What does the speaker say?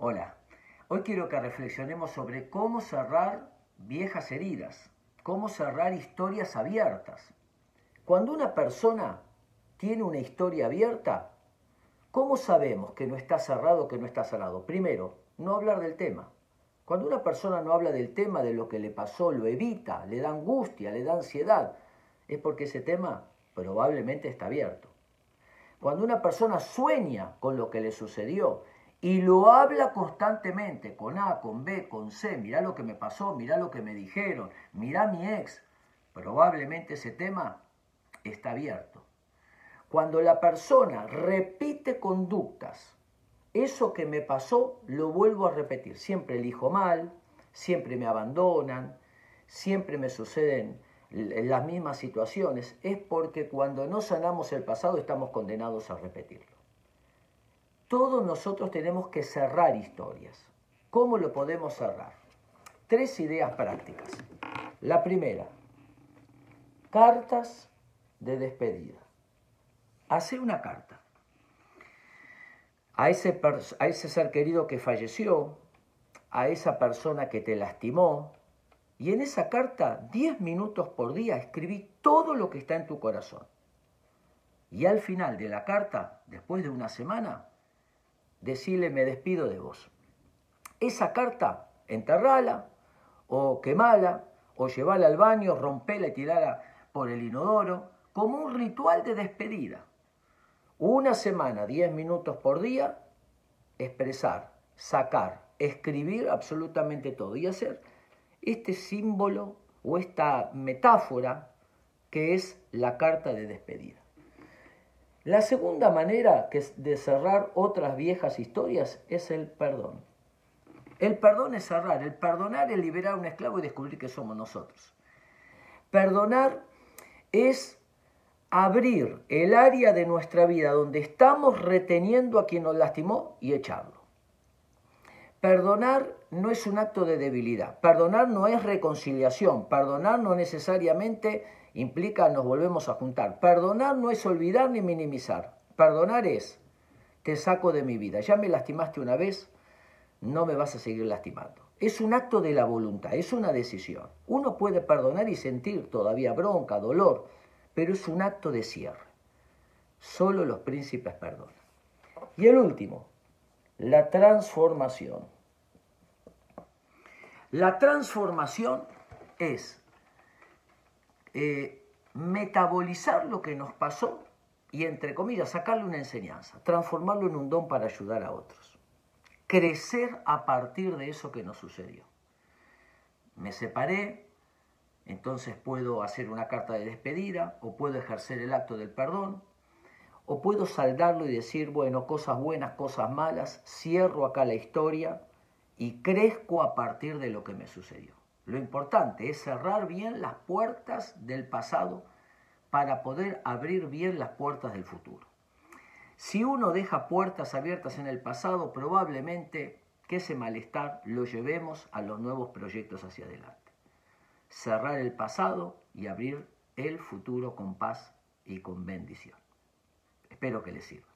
Hola, hoy quiero que reflexionemos sobre cómo cerrar viejas heridas, cómo cerrar historias abiertas. Cuando una persona tiene una historia abierta, ¿cómo sabemos que no está cerrado que no está cerrado? Primero, no hablar del tema. Cuando una persona no habla del tema, de lo que le pasó, lo evita, le da angustia, le da ansiedad, es porque ese tema probablemente está abierto. Cuando una persona sueña con lo que le sucedió y lo habla constantemente, con A, con B, con C, mirá lo que me pasó, mirá lo que me dijeron, mirá mi ex, probablemente ese tema está abierto. Cuando la persona repite conductas, eso que me pasó lo vuelvo a repetir, siempre elijo mal, siempre me abandonan, siempre me suceden las mismas situaciones, es porque cuando no sanamos el pasado estamos condenados a repetirlo. Todos nosotros tenemos que cerrar historias. ¿Cómo lo podemos cerrar? Tres ideas prácticas. La primera, cartas de despedida. Hace una carta a ese, a ese ser querido que falleció, a esa persona que te lastimó, y en esa carta, 10 minutos por día, escribí todo lo que está en tu corazón. Y al final de la carta, después de una semana, decirle me despido de vos. Esa carta, enterrala o quemala o llevala al baño, rompela y tirala por el inodoro, como un ritual de despedida. Una semana, 10 minutos por día, expresar, sacar, escribir absolutamente todo y hacer este símbolo o esta metáfora que es la carta de despedida. La segunda manera que de cerrar otras viejas historias es el perdón. El perdón es cerrar, el perdonar es liberar a un esclavo y descubrir que somos nosotros. Perdonar es abrir el área de nuestra vida donde estamos reteniendo a quien nos lastimó y echarlo. Perdonar no es un acto de debilidad, perdonar no es reconciliación, perdonar no necesariamente implica nos volvemos a juntar, perdonar no es olvidar ni minimizar, perdonar es te saco de mi vida, ya me lastimaste una vez, no me vas a seguir lastimando. Es un acto de la voluntad, es una decisión. Uno puede perdonar y sentir todavía bronca, dolor, pero es un acto de cierre. Solo los príncipes perdonan. Y el último, la transformación. La transformación es eh, metabolizar lo que nos pasó y, entre comillas, sacarle una enseñanza, transformarlo en un don para ayudar a otros. Crecer a partir de eso que nos sucedió. Me separé, entonces puedo hacer una carta de despedida o puedo ejercer el acto del perdón o puedo saldarlo y decir, bueno, cosas buenas, cosas malas, cierro acá la historia y crezco a partir de lo que me sucedió. Lo importante es cerrar bien las puertas del pasado para poder abrir bien las puertas del futuro. Si uno deja puertas abiertas en el pasado, probablemente que ese malestar lo llevemos a los nuevos proyectos hacia adelante. Cerrar el pasado y abrir el futuro con paz y con bendición. Espero que les sirva.